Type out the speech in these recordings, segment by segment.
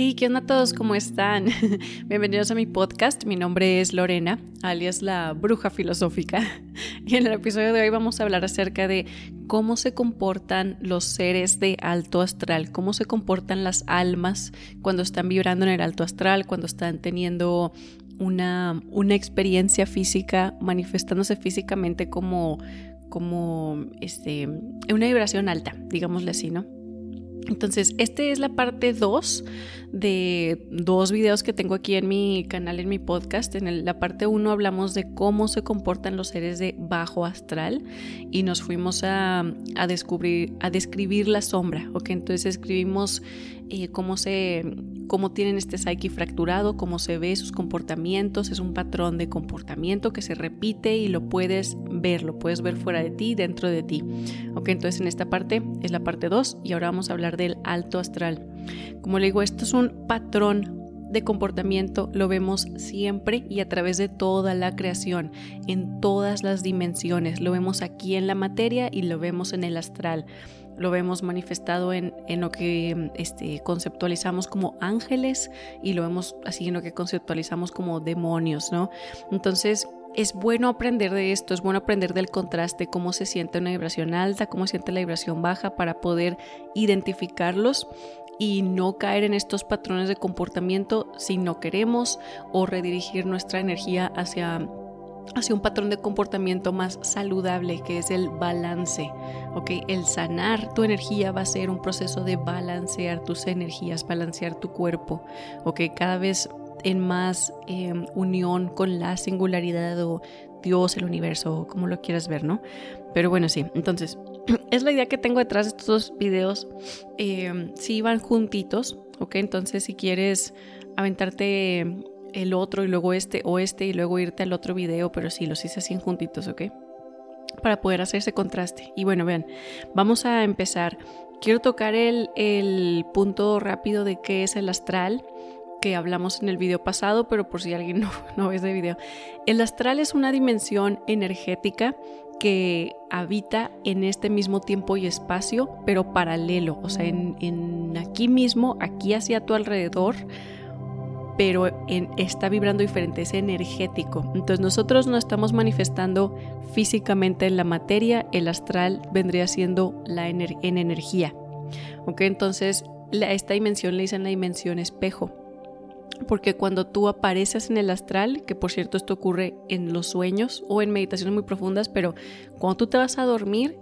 Hey, ¿qué onda a todos? ¿Cómo están? Bienvenidos a mi podcast. Mi nombre es Lorena, alias la bruja filosófica. Y en el episodio de hoy vamos a hablar acerca de cómo se comportan los seres de alto astral, cómo se comportan las almas cuando están vibrando en el alto astral, cuando están teniendo una, una experiencia física, manifestándose físicamente como, como este, una vibración alta, digámosle así, ¿no? Entonces, esta es la parte 2 de dos videos que tengo aquí en mi canal, en mi podcast. En la parte 1 hablamos de cómo se comportan los seres de bajo astral y nos fuimos a, descubrir, a describir la sombra. Entonces escribimos eh, cómo, se, cómo tienen este psyche fracturado, cómo se ve sus comportamientos. Es un patrón de comportamiento que se repite y lo puedes ver, lo puedes ver fuera de ti, dentro de ti. ¿ok? Entonces en esta parte es la parte 2 y ahora vamos a hablar del alto astral. Como le digo, esto es un patrón de comportamiento lo vemos siempre y a través de toda la creación, en todas las dimensiones. Lo vemos aquí en la materia y lo vemos en el astral. Lo vemos manifestado en, en lo que este, conceptualizamos como ángeles y lo vemos así en lo que conceptualizamos como demonios, ¿no? Entonces, es bueno aprender de esto, es bueno aprender del contraste, cómo se siente una vibración alta, cómo se siente la vibración baja para poder identificarlos y no caer en estos patrones de comportamiento si no queremos o redirigir nuestra energía hacia hacia un patrón de comportamiento más saludable que es el balance. ¿ok? El sanar tu energía va a ser un proceso de balancear tus energías, balancear tu cuerpo. ¿ok? Cada vez en más em, unión con la singularidad o Dios, el universo, como lo quieras ver, ¿no? Pero bueno, sí, entonces, es la idea que tengo detrás de estos dos videos. Eh, sí van juntitos, ¿ok? Entonces, si quieres aventarte el otro y luego este o este y luego irte al otro video, pero sí, los hice así juntitos, ¿ok? Para poder hacer ese contraste. Y bueno, vean, vamos a empezar. Quiero tocar el, el punto rápido de qué es el astral que hablamos en el video pasado, pero por si alguien no, no ve ese video. El astral es una dimensión energética que habita en este mismo tiempo y espacio, pero paralelo, o sea, en, aquí mismo, aquí hacia tu alrededor, pero está vibrando diferente, es energético. Entonces nosotros no estamos manifestando físicamente en la materia, el astral vendría siendo la en energía. ¿Ok? Entonces esta dimensión le dicen la dimensión espejo porque cuando tú apareces en el astral, que por cierto esto ocurre en los sueños o en meditaciones muy profundas, pero cuando tú te vas a dormir,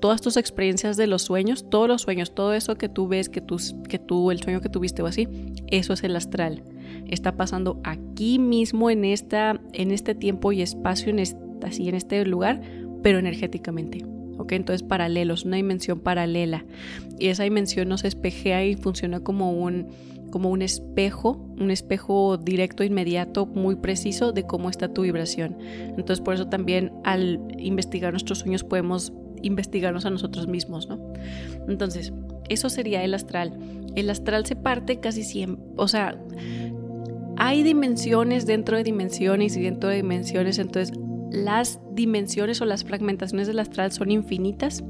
todas tus experiencias de los sueños, todos los sueños, todo eso que tú ves, que tú, que tú, el sueño que tuviste o así, eso es el astral. Está pasando aquí mismo en, esta, en este tiempo y espacio, en así en este lugar, pero energéticamente. ¿ok? Entonces paralelos, una dimensión paralela. Y esa dimensión nos espejea y funciona como un como un espejo, un espejo directo, inmediato, muy preciso de cómo está tu vibración. Entonces por eso también al investigar nuestros sueños podemos investigarnos a nosotros mismos, ¿no? Entonces, eso sería el astral. El astral se parte casi siempre, o sea, hay dimensiones dentro de dimensiones y dentro de dimensiones, entonces las dimensiones o las fragmentaciones del astral son infinitas,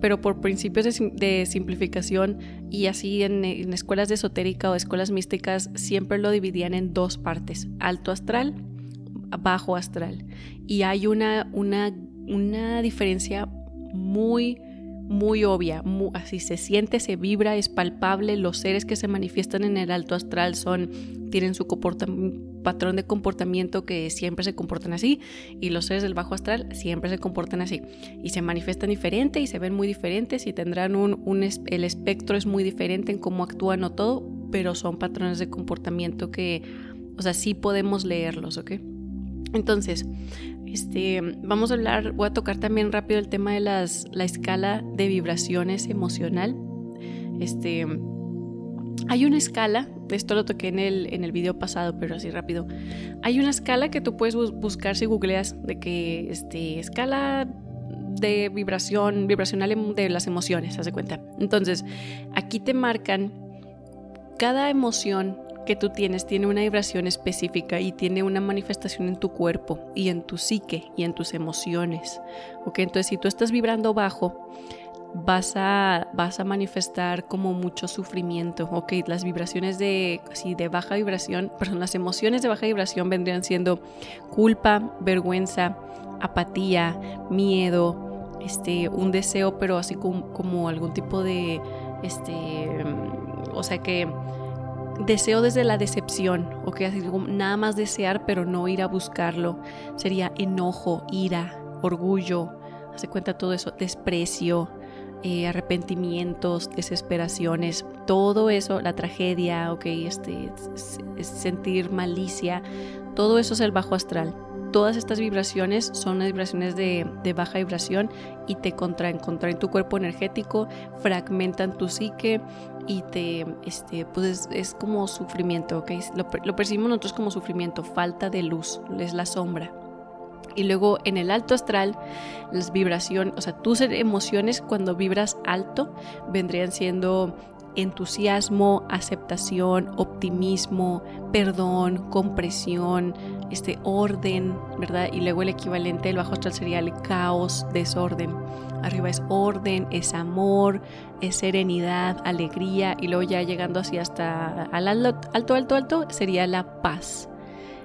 pero por principios de, simplificación y así en, escuelas de esotérica o escuelas místicas siempre lo dividían en dos partes, alto astral, bajo astral. Y hay una, una, una diferencia muy muy obvia, así se siente, se vibra, es palpable. Los seres que se manifiestan en el alto astral son, tienen su patrón de comportamiento que siempre se comportan así y los seres del bajo astral siempre se comportan así y se manifiestan diferente y se ven muy diferentes y tendrán un, un el espectro es muy diferente en cómo actúan o todo, pero son patrones de comportamiento que, o sea, sí podemos leerlos, ¿ok? Entonces, este, vamos a hablar, voy a tocar también rápido el tema de la escala de vibraciones emocional. Este, hay una escala, esto lo toqué en el, en el video pasado, pero así rápido. Hay una escala que tú puedes buscar si googleas de que este, escala de vibración, vibracional em, de las emociones, haz cuenta. Entonces, aquí te marcan cada emoción que tú tienes tiene una vibración específica y tiene una manifestación en tu cuerpo y en tu psique y en tus emociones. ¿ok? Entonces, si tú estás vibrando bajo, vas a, vas a manifestar como mucho sufrimiento, ok, las vibraciones de, así, de baja vibración, perdón, las emociones de baja vibración vendrían siendo culpa, vergüenza, apatía, miedo, este, un deseo, pero así como, como algún tipo de, este, o sea que deseo desde la decepción, ok, así nada más desear pero no ir a buscarlo, sería enojo, ira, orgullo, hace cuenta todo eso, desprecio, eh, arrepentimientos, desesperaciones, todo eso, la tragedia, ok, este, sentir malicia, todo eso es el bajo astral. Todas estas vibraciones son vibraciones de, baja vibración y te contraen, contraen tu cuerpo energético, fragmentan tu psique y te, este, pues es, como sufrimiento, ¿ok? Lo, lo percibimos nosotros como sufrimiento, falta de luz, es la sombra. Y luego en el alto astral, las vibraciones, o sea, tus emociones cuando vibras alto vendrían siendo entusiasmo, aceptación, optimismo, perdón, compresión, este orden, ¿verdad? Y luego el equivalente del bajo astral sería el caos, desorden. Arriba es orden, es amor, es serenidad, alegría y luego ya llegando así hasta al alto, alto, alto, sería la paz.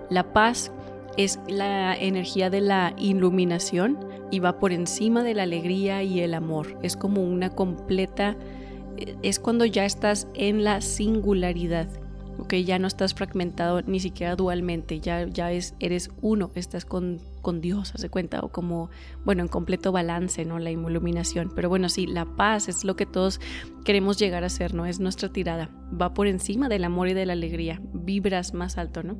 La paz es la energía de la iluminación y va por encima de la alegría y el amor. Es como una completa, es cuando ya estás en la singularidad, ¿ok? Ya no estás fragmentado ni siquiera dualmente, ya, ya es, eres uno, estás con, con Dios, hace cuenta, o como, bueno, en completo balance, ¿no? La iluminación. Pero bueno, sí, la paz es lo que todos queremos llegar a ser, ¿no? Es nuestra tirada, va por encima del amor y de la alegría, vibras más alto, ¿no?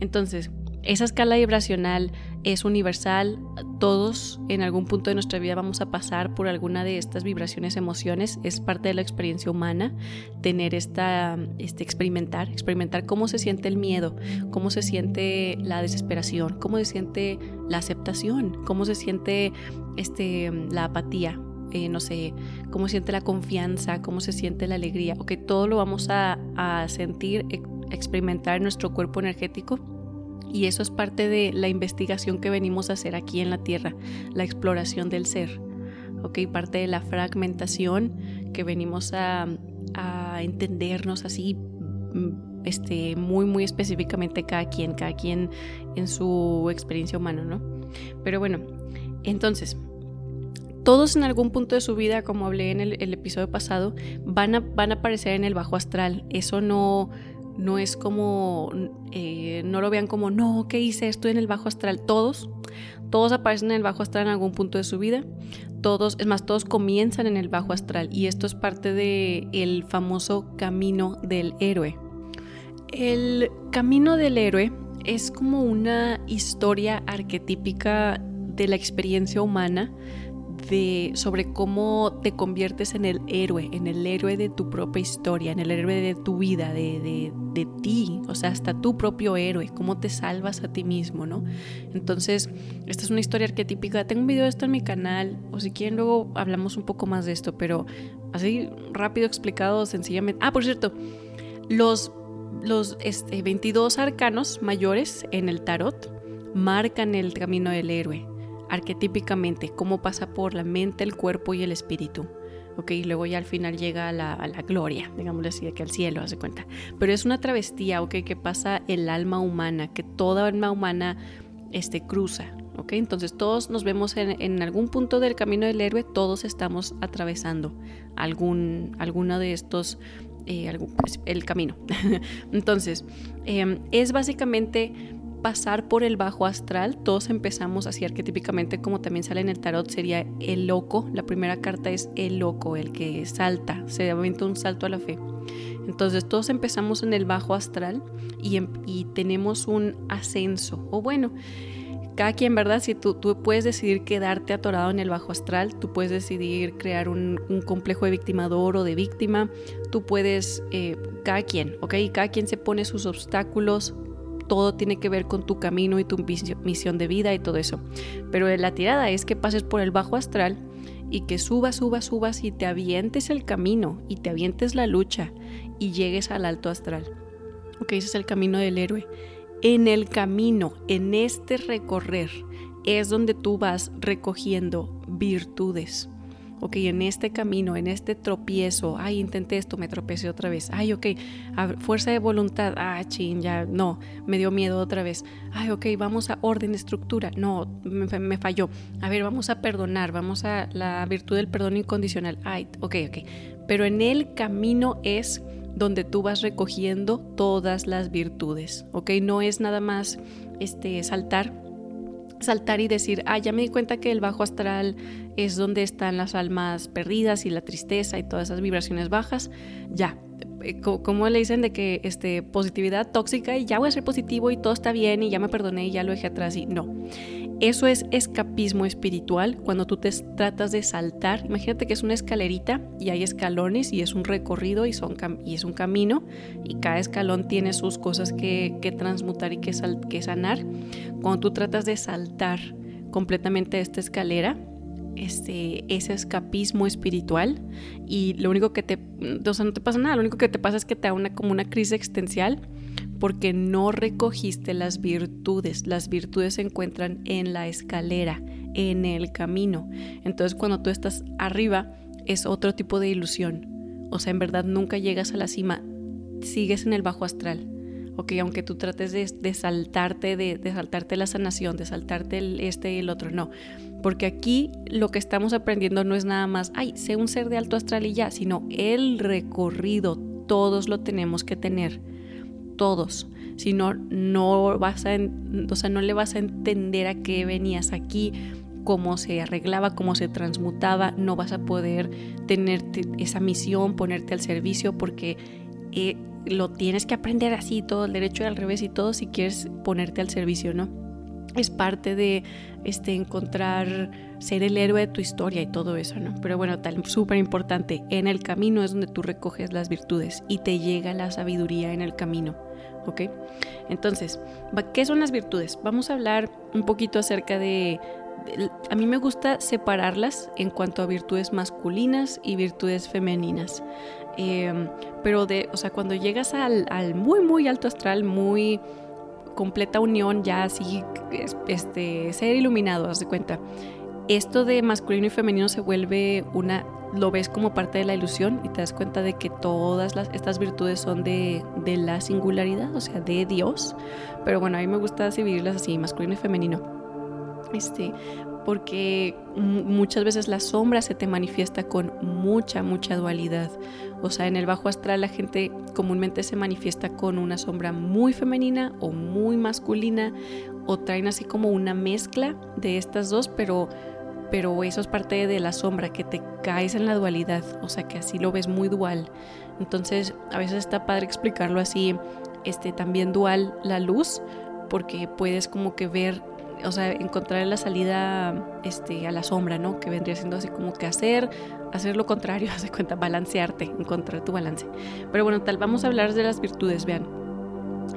Entonces, esa escala vibracional es universal, todos en algún punto de nuestra vida vamos a pasar por alguna de estas vibraciones, emociones, es parte de la experiencia humana tener esta, este experimentar, experimentar cómo se siente el miedo, cómo se siente la desesperación, cómo se siente la aceptación, cómo se siente este, la apatía, eh, no sé, cómo se siente la confianza, cómo se siente la alegría, o que todo lo vamos a, a sentir, experimentar en nuestro cuerpo energético y eso es parte de la investigación que venimos a hacer aquí en la Tierra, la exploración del ser. ¿ok? Parte de la fragmentación que venimos a, entendernos así mm, este, muy, muy específicamente cada quien, cada quien en su experiencia humana, ¿no? Pero bueno, entonces, todos en algún punto de su vida, como hablé en el, episodio pasado, van a, van a aparecer en el bajo astral. Eso no, no es como, eh, no lo vean como, no, ¿qué hice? Estoy en el bajo astral. Todos, todos aparecen en el bajo astral en algún punto de su vida. Todos, es más, todos comienzan en el bajo astral y esto es parte del el famoso camino del héroe. El camino del héroe es como una historia arquetípica de la experiencia humana sobre cómo te conviertes en el héroe, en el héroe de tu propia historia, en el héroe de tu vida, de, de, ti, o sea, hasta tu propio héroe, cómo te salvas a ti mismo, ¿no? Entonces, esta es una historia arquetípica. Tengo un video de esto en mi canal, o si quieren luego hablamos un poco más de esto, pero así rápido explicado, sencillamente. Ah, por cierto, los, los este, 22 arcanos mayores en el tarot marcan el camino del héroe arquetípicamente, cómo pasa por la mente, el cuerpo y el espíritu. ¿ok? Y luego ya al final llega a la, gloria, digámosle así, que al cielo, hace cuenta. Pero es una travestía, ¿ok? Que pasa el alma humana, que toda alma humana este, cruza, ¿ok? Entonces todos nos vemos en, algún punto del camino del héroe, todos estamos atravesando algún, alguno de estos, eh, pues, el camino. Entonces, em, es básicamente pasar por el bajo astral. Todos empezamos así arquetípicamente, como también sale en el tarot, sería el loco. La primera carta es el loco, el que salta, se aventa un salto a la fe. Entonces todos empezamos en el bajo astral y, em, tenemos un ascenso. O bueno, cada quien, ¿verdad? Si tú, tú, puedes decidir quedarte atorado en el bajo astral, tú puedes decidir crear un, complejo de victimador o de víctima, tú puedes, eh, cada quien, ¿ok? Cada quien se pone sus obstáculos, todo tiene que ver con tu camino y tu misión de vida y todo eso. Pero la tirada es que pases por el bajo astral y que subas, subas, subas y te avientes el camino y te avientes la lucha y llegues al alto astral. Ok, ese es el camino del héroe. En el camino, en este recorrer, es donde tú vas recogiendo virtudes. Ok, en este camino, en este tropiezo, ay, intenté esto, me tropecé otra vez, ay, ok, fuerza de voluntad, ah, chin, ya, no, me dio miedo otra vez, ay, ok, vamos a orden, estructura, no, me, me falló, a ver, vamos a perdonar, vamos a la virtud del perdón incondicional, ay, ok, ok, pero en el camino es donde tú vas recogiendo todas las virtudes, ¿ok? No es nada más este, saltar, saltar y decir, ah, ya me di cuenta que el bajo astral es donde están las almas perdidas y la tristeza y todas esas vibraciones bajas, ya. Eh, como le dicen de que este, positividad tóxica y ya voy a ser positivo y todo está bien y ya me perdoné y ya lo dejé atrás y no. Eso es escapismo espiritual cuando tú te tratas de saltar. Imagínate que es una escalerita y hay escalones y es un recorrido y, son y es un camino y cada escalón tiene sus cosas que, transmutar y que, que sanar. Cuando tú tratas de saltar completamente esta escalera, este, ese escapismo espiritual y lo único que te, o sea, no te pasa nada, lo único que te pasa es que te da una, como una crisis existencial porque no recogiste las virtudes. Las virtudes se encuentran en la escalera, en el camino. Entonces cuando tú estás arriba es otro tipo de ilusión. O sea, en verdad nunca llegas a la cima, sigues en el bajo astral. Ok, aunque tú trates de, saltarte, de, saltarte la sanación, de saltarte este y el otro, no. Porque aquí lo que estamos aprendiendo no es nada más, ay, sé un ser de alto astral y ya, sino el recorrido, todos lo tenemos que tener todos, si no, no vas a, o sea, no le vas a entender a qué venías aquí, cómo se arreglaba, cómo se transmutaba, no vas a poder tener esa misión, ponerte al servicio, porque eh, lo tienes que aprender así, todo el derecho y al revés y todo si quieres ponerte al servicio, ¿no? Es parte de este, encontrar, ser el héroe de tu historia y todo eso, ¿no? Pero bueno, tal, súper importante, en el camino es donde tú recoges las virtudes y te llega la sabiduría en el camino. ¿ok? Entonces, ¿qué son las virtudes? Vamos a hablar un poquito acerca de, a mí me gusta separarlas en cuanto a virtudes masculinas y virtudes femeninas. Em, pero de, o sea, cuando llegas al, al, muy, muy alto astral, muy completa unión, ya así, este, ser iluminado, haz de cuenta. Esto de masculino y femenino se vuelve una lo ves como parte de la ilusión y te das cuenta de que todas las, estas virtudes son de, de, la singularidad, o sea, de Dios. Pero bueno, a mí me gusta dividirlas así, masculino y femenino. Este, porque muchas veces la sombra se te manifiesta con mucha, mucha dualidad. O sea, en el bajo astral la gente comúnmente se manifiesta con una sombra muy femenina o muy masculina, o traen así como una mezcla de estas dos, pero pero eso es parte de la sombra, que te caes en la dualidad, o sea que así lo ves muy dual. Entonces a veces está padre explicarlo así, este, también dual la luz, porque puedes como que ver, o sea, encontrar la salida este, a la sombra, ¿no? Que vendría siendo así como que hacer, hacer lo contrario, hace cuenta, balancearte, encontrar tu balance. Pero bueno, tal, vamos a hablar de las virtudes, vean.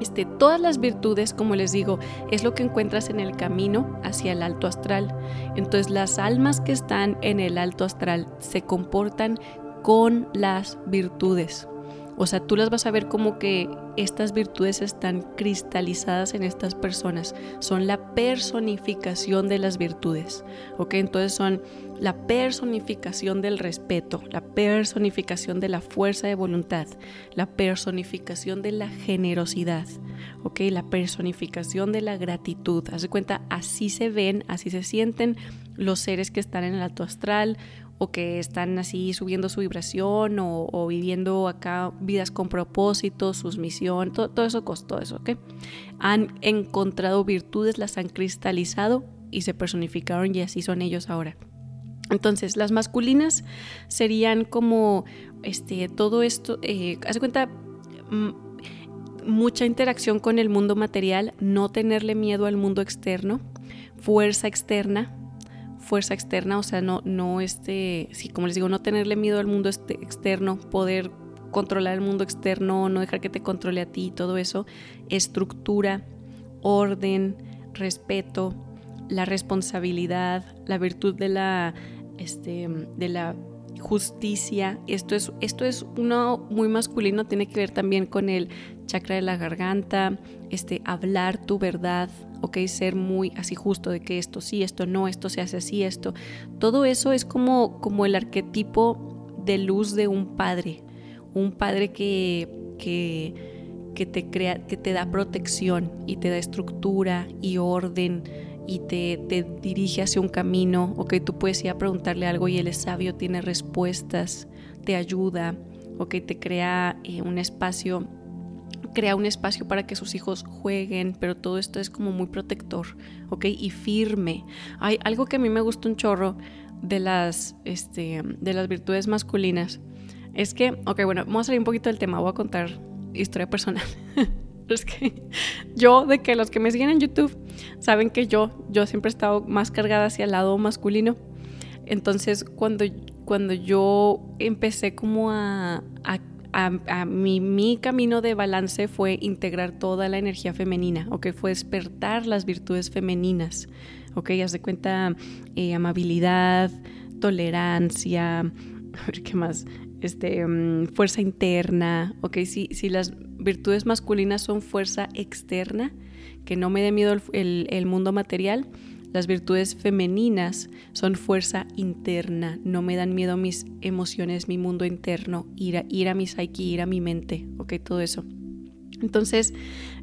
Este, todas las virtudes, como les digo, es lo que encuentras en el camino hacia el alto astral. Entonces las almas que están en el alto astral se comportan con las virtudes. O sea, tú las vas a ver como que estas virtudes están cristalizadas en estas personas. Son la personificación de las virtudes. ¿Ok? Entonces son la personificación del respeto, la personificación de la fuerza de voluntad, la personificación de la generosidad, ¿ok? La personificación de la gratitud. Haz cuenta, así se ven, así se sienten los seres que están en el alto astral o que están así subiendo su vibración o, viviendo acá vidas con propósito, sus misión, todo, todo eso, todo eso, ¿ok? Han encontrado virtudes, las han cristalizado y se personificaron y así son ellos ahora. Entonces, las masculinas serían como este, todo esto, eh, hace cuenta, mucha interacción con el mundo material, no tenerle miedo al mundo externo, fuerza externa, fuerza externa, o sea, no, no este, sí, como les digo, no tenerle miedo al mundo este, externo, poder controlar el mundo externo, no dejar que te controle a ti, todo eso, estructura, orden, respeto, la responsabilidad, la virtud de la, este, de la justicia. Esto es, esto es uno muy masculino, tiene que ver también con el chakra de la garganta, este, hablar tu verdad, ok, ser muy así justo de que esto sí, esto no, esto se hace así, esto. Todo eso es como, como el arquetipo de luz de un padre, un padre que, que, que te crea, que te da protección y te da estructura y orden y te, te, dirige hacia un camino, ok, tú puedes ir a preguntarle algo y él es sabio, tiene respuestas, te ayuda, ok, te crea eh, un espacio, crea un espacio para que sus hijos jueguen, pero todo esto es como muy protector, ok, y firme. Hay algo que a mí me gusta un chorro de las, este, de las virtudes masculinas, es que, ok, bueno, vamos a salir un poquito del tema, voy a contar historia personal. es que yo, de que los que me siguen en YouTube, saben que yo, yo siempre he estado más cargada hacia el lado masculino. Entonces, cuando, cuando yo empecé como a, a, a, mi, mi, camino de balance fue integrar toda la energía femenina, ¿ok? Fue despertar las virtudes femeninas, ¿ok? Haz de cuenta eh, amabilidad, tolerancia, a ver qué más, este, mm, fuerza interna, ¿ok? Si, si las virtudes masculinas son fuerza externa, que no me dé miedo el, mundo material. Las virtudes femeninas son fuerza interna, no me dan miedo mis emociones, mi mundo interno, ir a, ir a mi psyche, ir a mi mente, ok, todo eso. Entonces,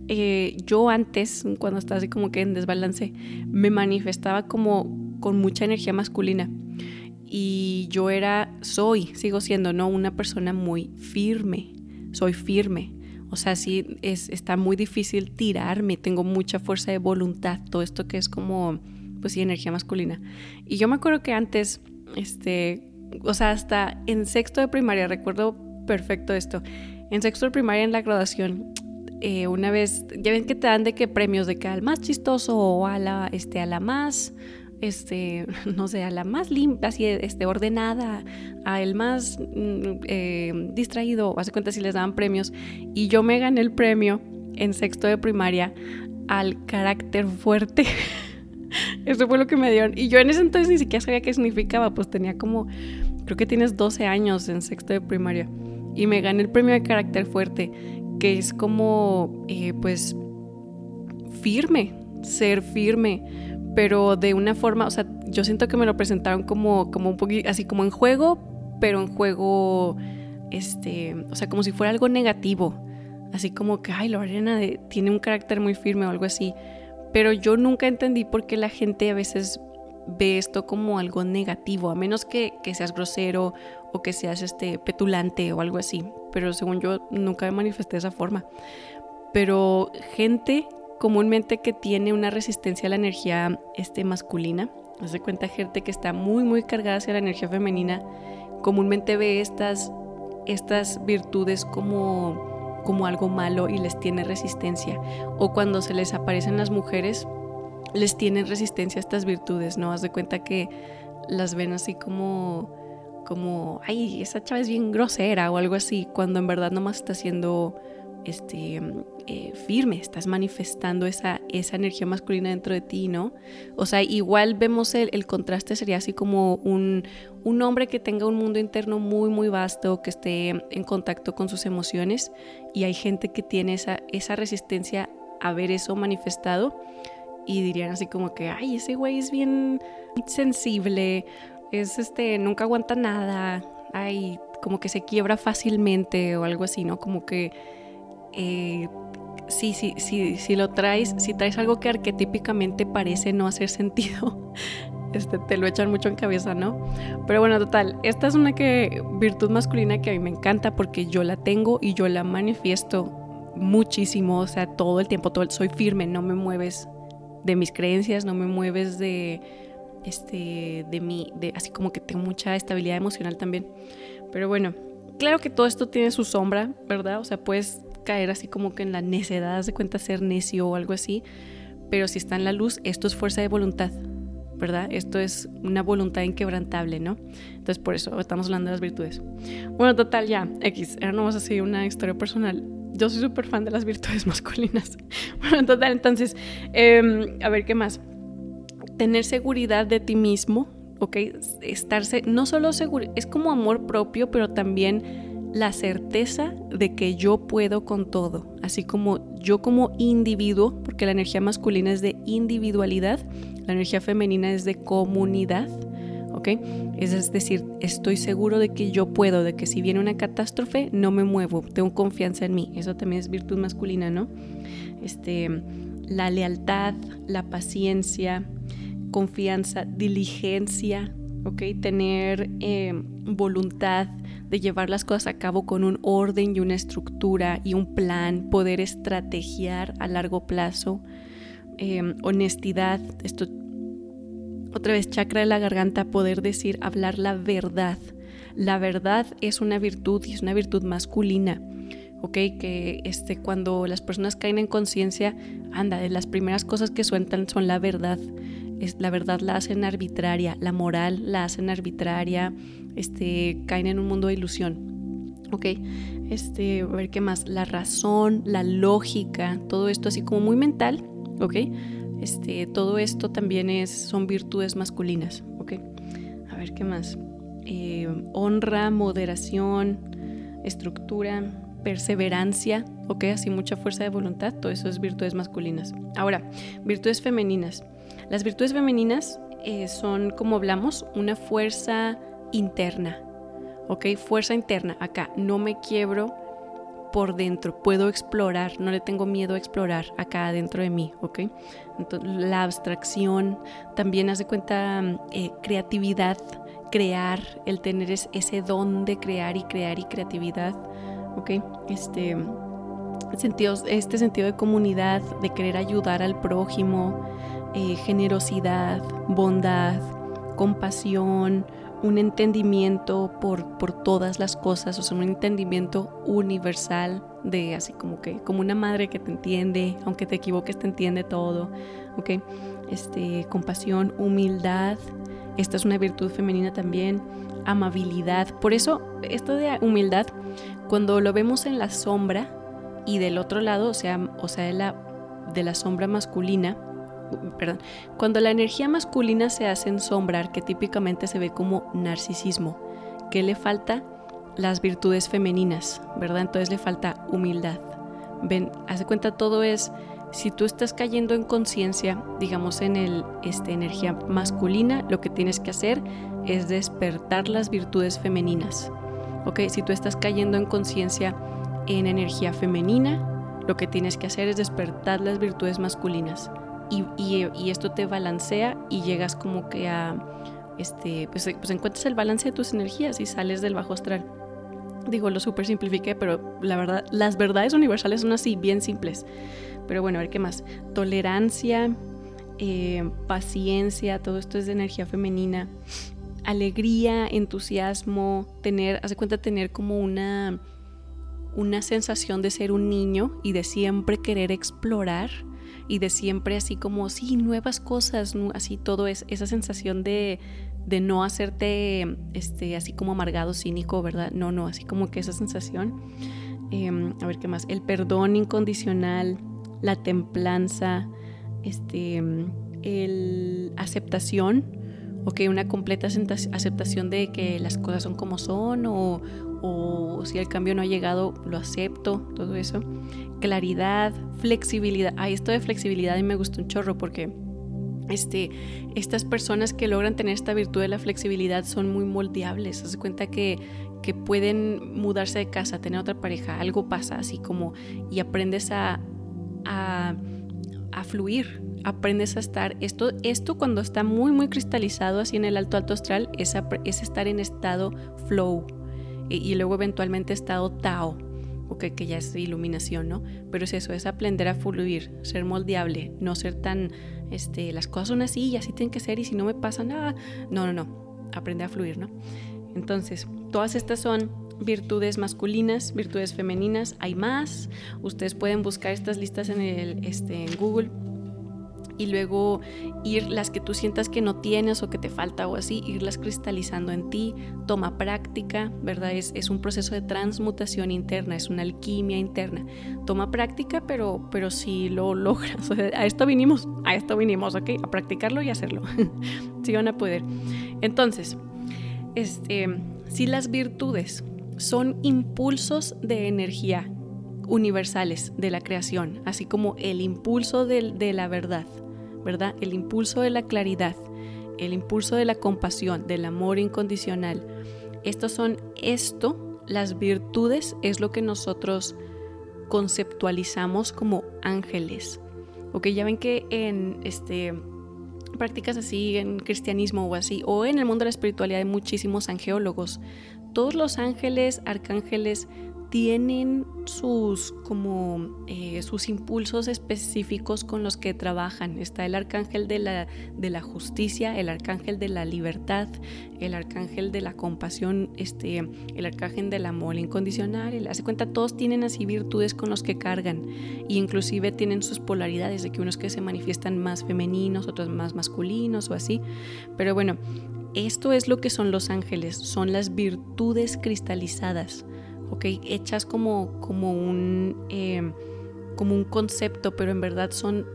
eh, yo antes, cuando estaba así como que en desbalance, me manifestaba como con mucha energía masculina. Y yo era, soy, sigo siendo, ¿no? Una persona muy firme, soy firme. O sea, sí, es, está muy difícil tirarme, tengo mucha fuerza de voluntad, todo esto que es como, pues sí, energía masculina. Y yo me acuerdo que antes, este, o sea, hasta en sexto de primaria, recuerdo perfecto esto, en sexto de primaria en la graduación, eh, una vez, ya ven que te dan de qué premios, de que al más chistoso o a la, este, a la más este, no sé, a la más limpia, así, este, ordenada, a el más mm, eh, distraído, hace cuenta si les daban premios. Y yo me gané el premio en sexto de primaria al carácter fuerte. Eso fue lo que me dieron. Y yo en ese entonces ni siquiera sabía qué significaba, pues tenía como, creo que tienes 12 años en sexto de primaria. Y me gané el premio de carácter fuerte, que es como, eh, pues, firme, ser firme pero de una forma, o sea, yo siento que me lo presentaron como, como un poquito, así como en juego, pero en juego, este, o sea, como si fuera algo negativo, así como que, ay, Lorena tiene un carácter muy firme o algo así, pero yo nunca entendí por qué la gente a veces ve esto como algo negativo, a menos que, que seas grosero o que seas este, petulante o algo así, pero según yo nunca me manifesté de esa forma. Pero gente comúnmente que tiene una resistencia a la energía este, masculina. De cuenta gente que está muy, muy cargada hacia la energía femenina, comúnmente ve estas, estas virtudes como, como algo malo y les tiene resistencia. O cuando se les aparecen las mujeres, les tienen resistencia a estas virtudes, ¿no? Haz de cuenta que las ven así como como, ay, esa chava es bien grosera o algo así, cuando en verdad nomás está haciendo este, eh, firme, estás manifestando esa, esa energía masculina dentro de ti, ¿no? O sea, igual vemos el, el contraste, sería así como un, un, hombre que tenga un mundo interno muy, muy vasto, que esté en contacto con sus emociones, y hay gente que tiene esa, esa resistencia a ver eso manifestado, y dirían así como que, ay, ese güey es bien sensible, es este, nunca aguanta nada, ay, como que se quiebra fácilmente o algo así, ¿no? Como que eh, sí, sí, sí, si lo traes, si traes algo que arquetípicamente parece no hacer sentido, este, te lo echan mucho en cabeza, ¿no? Pero bueno, total, esta es una que, virtud masculina que a mí me encanta porque yo la tengo y yo la manifiesto muchísimo, o sea, todo el tiempo, todo soy firme, no me mueves de mis creencias, no me mueves de, este, de mí, de, así como que tengo mucha estabilidad emocional también. Pero bueno, claro que todo esto tiene su sombra, ¿verdad? O sea, puedes caer así como que en la necedad, de cuenta ser necio o algo así, pero si está en la luz, esto es fuerza de voluntad, ¿verdad? Esto es una voluntad inquebrantable, ¿no? Entonces por eso estamos hablando de las virtudes. Bueno, total, ya, X, ahora no vamos a una historia personal. Yo soy súper fan de las virtudes masculinas. Bueno, total, entonces, em, a ver, ¿qué más? Tener seguridad de ti mismo, ¿ok? Estarse, no solo seguro, es como amor propio, pero también la certeza de que yo puedo con todo, así como yo como individuo, porque la energía masculina es de individualidad, la energía femenina es de comunidad, ¿ok? Es decir, estoy seguro de que yo puedo, de que si viene una catástrofe no me muevo, tengo confianza en mí, eso también es virtud masculina, ¿no? Este, la lealtad, la paciencia, confianza, diligencia, ¿ok? Tener eh, voluntad de llevar las cosas a cabo con un orden y una estructura y un plan, poder estrategiar a largo plazo, eh, honestidad, esto otra vez chakra de la garganta, poder decir, hablar la verdad. La verdad es una virtud y es una virtud masculina. ¿ok? Que este, cuando las personas caen en conciencia, anda, las primeras cosas que sueltan son la verdad. Es, la verdad la hacen arbitraria, la moral la hacen arbitraria, este, caen en un mundo de ilusión. ¿Ok? Este, a ver qué más, la razón, la lógica, todo esto así como muy mental, ¿ok? Este, todo esto también es, son virtudes masculinas, ¿ok? A ver qué más. Eh, honra, moderación, estructura, perseverancia, ¿ok? Así mucha fuerza de voluntad, todo eso es virtudes masculinas. Ahora, virtudes femeninas. Las virtudes femeninas eh, son, como hablamos, una fuerza interna, ¿ok? Fuerza interna, acá, no me quiebro por dentro, puedo explorar, no le tengo miedo a explorar acá dentro de mí, ¿ok? Entonces, la abstracción, también hace cuenta eh, creatividad, crear, el tener ese don de crear y crear y creatividad, ¿ok? Este, sentidos, este sentido de comunidad, de querer ayudar al prójimo, eh, generosidad, bondad, compasión, un entendimiento por, por, todas las cosas, o sea, un entendimiento universal de así como que, como una madre que te entiende, aunque te equivoques, te entiende todo, ¿ok? Este, compasión, humildad, esta es una virtud femenina también, amabilidad. Por eso, esto de humildad, cuando lo vemos en la sombra y del otro lado, o sea, o sea de, la, de la sombra masculina, cuando la energía masculina se hace en sombra, que típicamente se ve como narcisismo, ¿qué le falta? Las virtudes femeninas, ¿verdad? Entonces le falta humildad. Ven, hace cuenta todo es si tú estás cayendo en conciencia, digamos en el este energía masculina, lo que tienes que hacer es despertar las virtudes femeninas. ¿Ok? Si tú estás cayendo en conciencia en energía femenina, lo que tienes que hacer es despertar las virtudes masculinas. Y, esto te balancea y llegas como que a, este, pues, pues encuentras el balance de tus energías y sales del bajo astral. Digo, lo súper simplifiqué, pero la verdad, las verdades universales son así, bien simples. Pero bueno, a ver qué más. Tolerancia, eh, paciencia, todo esto es de energía femenina. Alegría, entusiasmo, tener, hace cuenta tener como una, una sensación de ser un niño y de siempre querer explorar y de siempre así como, sí, nuevas cosas, así todo es esa sensación de, de no hacerte este, así como amargado, cínico, ¿verdad? No, no, así como que esa sensación. Em, a ver qué más. El perdón incondicional, la templanza, este, el aceptación, ok, una completa aceptación de que las cosas son como son o, o si el cambio no ha llegado, lo acepto, todo eso. Claridad, flexibilidad. Ay, esto de flexibilidad y me gustó un chorro porque este, estas personas que logran tener esta virtud de la flexibilidad son muy moldeables. Haz cuenta que, que pueden mudarse de casa, tener otra pareja, algo pasa así como y aprendes a, a, a fluir, aprendes a estar. Esto, esto cuando está muy, muy cristalizado así en el alto, alto astral, es, es estar en estado flow y, luego eventualmente estado Tao que, que ya es iluminación, ¿no? Pero es eso, es aprender a fluir, ser moldeable, no ser tan, este, las cosas son así y así tienen que ser y si no me pasa nada, no, no, no, aprende a fluir, ¿no? Entonces, todas estas son virtudes masculinas, virtudes femeninas, hay más, ustedes pueden buscar estas listas en, el, este, en Google y luego ir las que tú sientas que no tienes o que te falta o así, irlas cristalizando en ti, toma práctica, ¿verdad? Es, es un proceso de transmutación interna, es una alquimia interna. Toma práctica, pero, pero si lo logras, a esto vinimos, a esto vinimos, ¿ok? A practicarlo y hacerlo. si van a poder. Entonces, este, si las virtudes son impulsos de energía universales de la creación, así como el impulso de, de la verdad, ¿verdad? El impulso de la claridad, el impulso de la compasión, del amor incondicional. Estos son esto, las virtudes es lo que nosotros conceptualizamos como ángeles. Ok, ya ven que en este prácticas así en cristianismo o así, o en el mundo de la espiritualidad hay muchísimos angeólogos. Todos los ángeles, arcángeles, tienen sus como eh, sus impulsos específicos con los que trabajan. Está el arcángel de la, de la justicia, el arcángel de la libertad, el arcángel de la compasión, este, el arcángel del amor incondicional. Hace cuenta, todos tienen así virtudes con los que cargan. E inclusive tienen sus polaridades de que unos que se manifiestan más femeninos, otros más masculinos o así. Pero bueno, esto es lo que son los ángeles, son las virtudes cristalizadas Hechas como, como, un, em, como un concepto, pero en verdad son,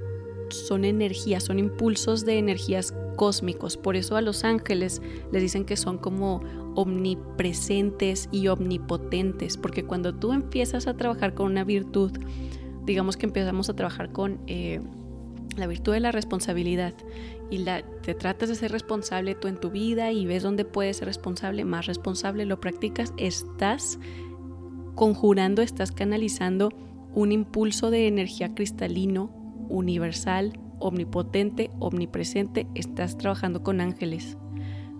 son energías, son impulsos de energías cósmicos. Por eso a los ángeles les dicen que son como omnipresentes y omnipotentes, porque cuando tú empiezas a trabajar con una virtud, digamos que empezamos a trabajar con eh, la virtud de la responsabilidad y te tratas de ser responsable tú en tu vida y ves dónde puedes ser responsable, más responsable, lo practicas, estás conjurando estás canalizando un impulso de energía cristalino, universal, omnipotente, omnipresente, estás trabajando con ángeles.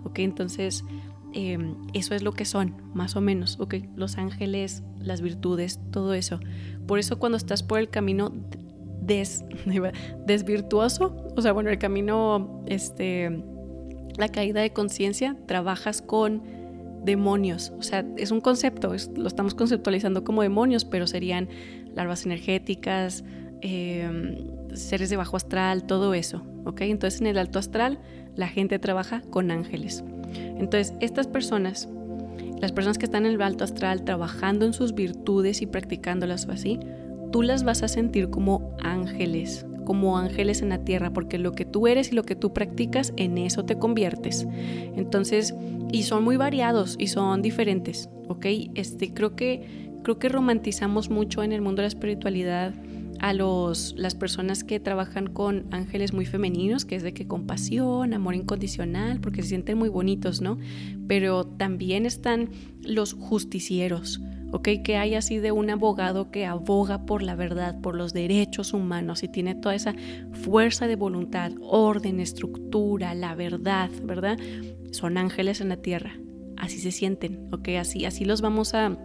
¿Ok? Entonces, em, eso es lo que son, más o menos. ¿Ok? Los ángeles, las virtudes, todo eso. Por eso cuando estás por el camino des, desvirtuoso, o sea, bueno, el camino, este, la caída de conciencia, trabajas con demonios. O sea, es un concepto, lo estamos conceptualizando como demonios, pero serían larvas energéticas, em, seres de bajo astral, todo eso. ¿ok? Entonces en el alto astral la gente trabaja con ángeles. Entonces estas personas, las personas que están en el alto astral trabajando en sus virtudes y practicándolas o así, tú las vas a sentir como ángeles, como ángeles en la tierra, porque lo que tú eres y lo que tú practicas, en eso te conviertes. Entonces, y son muy variados y son diferentes, ¿ok? Este, creo que, creo que romantizamos mucho en el mundo de la espiritualidad a los, las personas que trabajan con ángeles muy femeninos, que es de que compasión, amor incondicional, porque se sienten muy bonitos, ¿no? Pero también están los justicieros, ¿ok? Que hay así de un abogado que aboga por la verdad, por los derechos humanos y tiene toda esa fuerza de voluntad, orden, estructura, la verdad, ¿verdad? Son ángeles en la tierra, así se sienten, ¿ok? Así, así los vamos a,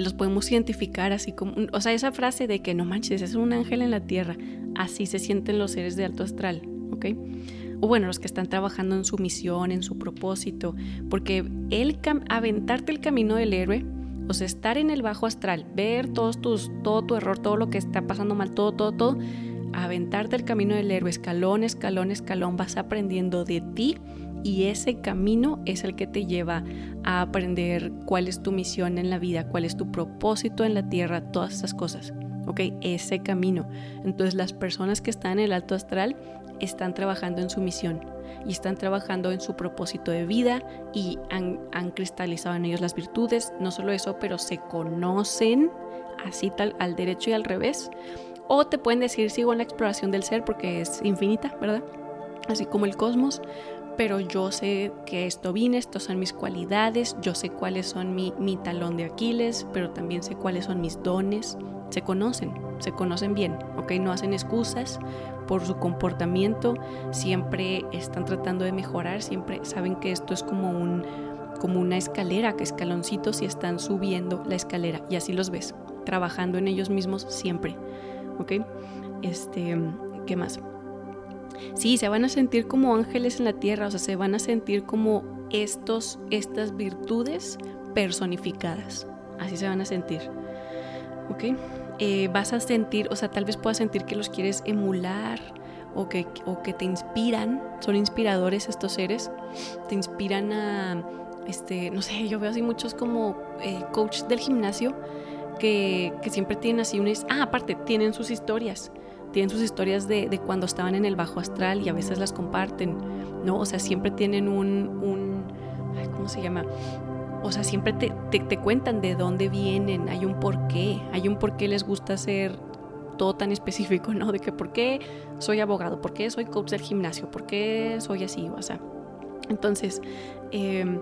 los podemos identificar así como, o sea, esa frase de que no manches, es un ángel en la tierra, así se sienten los seres de alto astral, ¿ok? O bueno, los que están trabajando en su misión, en su propósito, porque el aventarte el camino del héroe, o sea, estar en el bajo astral, ver todos tus, todo tu error, todo lo que está pasando mal, todo, todo, todo, aventarte el camino del héroe, escalón, escalón, escalón, vas aprendiendo de ti y ese camino es el que te lleva a aprender cuál es tu misión en la vida, cuál es tu propósito en la tierra, todas esas cosas. ¿Ok? Ese camino. Entonces las personas que están en el alto astral están trabajando en su misión y están trabajando en su propósito de vida y han, cristalizado en ellos las virtudes. No solo eso, pero se conocen así tal al derecho y al revés. O te pueden decir sigo en la exploración del ser porque es infinita, ¿verdad? Así como el cosmos. Pero yo sé que esto vine, estas son mis cualidades, yo sé cuáles son mi, mi talón de Aquiles, pero también sé cuáles son mis dones. Se conocen, se conocen bien, ¿ok? No hacen excusas, por su comportamiento, siempre están tratando de mejorar, siempre saben que esto es como un como una escalera, que escaloncitos y están subiendo la escalera y así los ves, trabajando en ellos mismos siempre. ¿Ok? Este, ¿qué más? Sí, se van a sentir como ángeles en la tierra, o sea, se van a sentir como estos, estas virtudes personificadas. Así se van a sentir. ¿Ok? Eh, vas a sentir, o sea, tal vez puedas sentir que los quieres emular o que, o que te inspiran, son inspiradores estos seres, te inspiran a, este, no sé, yo veo así muchos como eh, coach del gimnasio que, que, siempre tienen así un... Ah, aparte, tienen sus historias tienen sus historias de, de, cuando estaban en el bajo astral y a veces las comparten, ¿no? O sea, siempre tienen un, un ¿cómo se llama? O sea, siempre te, te, cuentan de dónde vienen, hay un porqué, hay un porqué les gusta hacer todo tan específico, ¿no? De que por qué soy abogado, por qué soy coach del gimnasio, por qué soy así, o sea. Entonces, eh,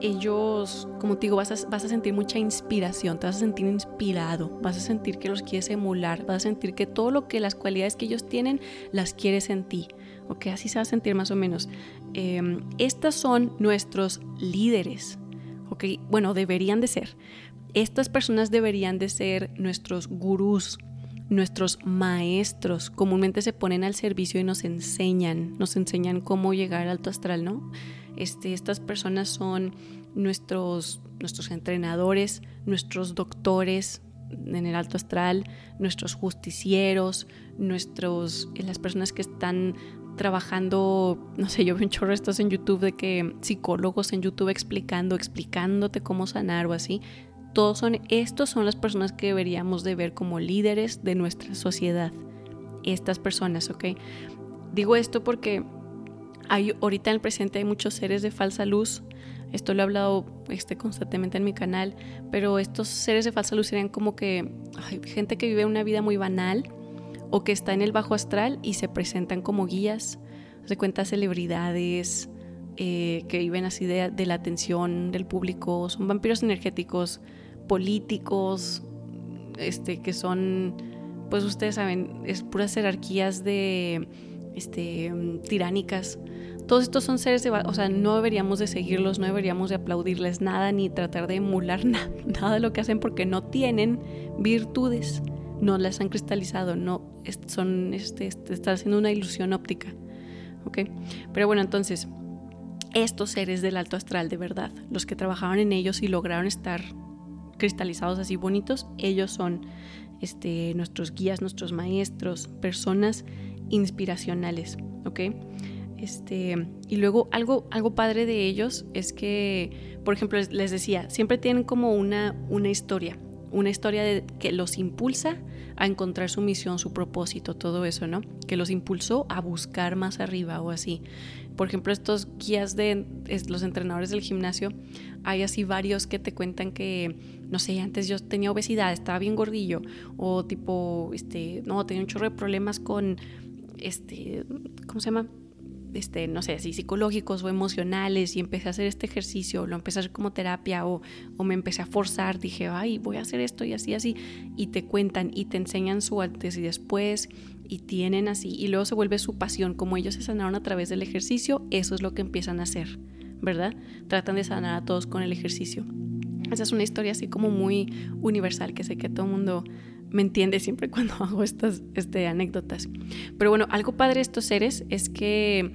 ellos, como te digo, vas a, vas a sentir mucha inspiración, te vas a sentir inspirado, vas a sentir que los quieres emular, vas a sentir que todo lo que las cualidades que ellos tienen las quieres en ti. Ok, así se va a sentir más o menos. Eh, estas son nuestros líderes. Ok, bueno, deberían de ser. Estas personas deberían de ser nuestros gurús, nuestros maestros. Comúnmente se ponen al servicio y nos enseñan, nos enseñan cómo llegar al alto astral, ¿no? Este, estas personas son nuestros, nuestros entrenadores, nuestros doctores en el alto astral, nuestros justicieros, nuestros, las personas que están trabajando, no sé, yo veo un chorro estos en YouTube de que psicólogos en YouTube explicando, explicándote cómo sanar o así. Todos son, estos son las personas que deberíamos de ver como líderes de nuestra sociedad. Estas personas, ¿ok? Digo esto porque hay, ahorita en el presente hay muchos seres de falsa luz. Esto lo he hablado este, constantemente en mi canal, pero estos seres de falsa luz serían como que gente que vive una vida muy banal o que está en el bajo astral y se presentan como guías. Se cuenta celebridades eh, que viven así de, de la atención del público, son vampiros energéticos, políticos, este, que son, pues ustedes saben, es puras jerarquías de este, tiránicas. Todos estos son seres de... O sea, no deberíamos de seguirlos, no deberíamos de aplaudirles nada ni tratar de emular nada, nada de lo que hacen porque no tienen virtudes, no las han cristalizado, no son, este, este, está haciendo una ilusión óptica. ¿Ok? Pero bueno, entonces, estos seres del alto astral de verdad, los que trabajaron en ellos y lograron estar cristalizados así bonitos, ellos son este, nuestros guías, nuestros maestros, personas inspiracionales, ¿ok? Este, y luego algo, algo padre de ellos es que, por ejemplo, les decía, siempre tienen como una, una historia, una historia de, que los impulsa a encontrar su misión, su propósito, todo eso, ¿no? Que los impulsó a buscar más arriba o así. Por ejemplo, estos guías de los entrenadores del gimnasio, hay así varios que te cuentan que, no sé, antes yo tenía obesidad, estaba bien gordillo, o tipo, este, no, tenía un chorro de problemas con este, ¿cómo se llama? Este, no sé, así psicológicos o emocionales y empecé a hacer este ejercicio, lo empecé a hacer como terapia o, o, me empecé a forzar, dije, ay, voy a hacer esto y así, así, y te cuentan y te enseñan su antes y después y tienen así, y luego se vuelve su pasión, como ellos se sanaron a través del ejercicio, eso es lo que empiezan a hacer, ¿verdad? Tratan de sanar a todos con el ejercicio. Esa es una historia así como muy universal que sé que todo el mundo me entiende siempre cuando hago estas este, anécdotas. Pero bueno, algo padre de estos seres es que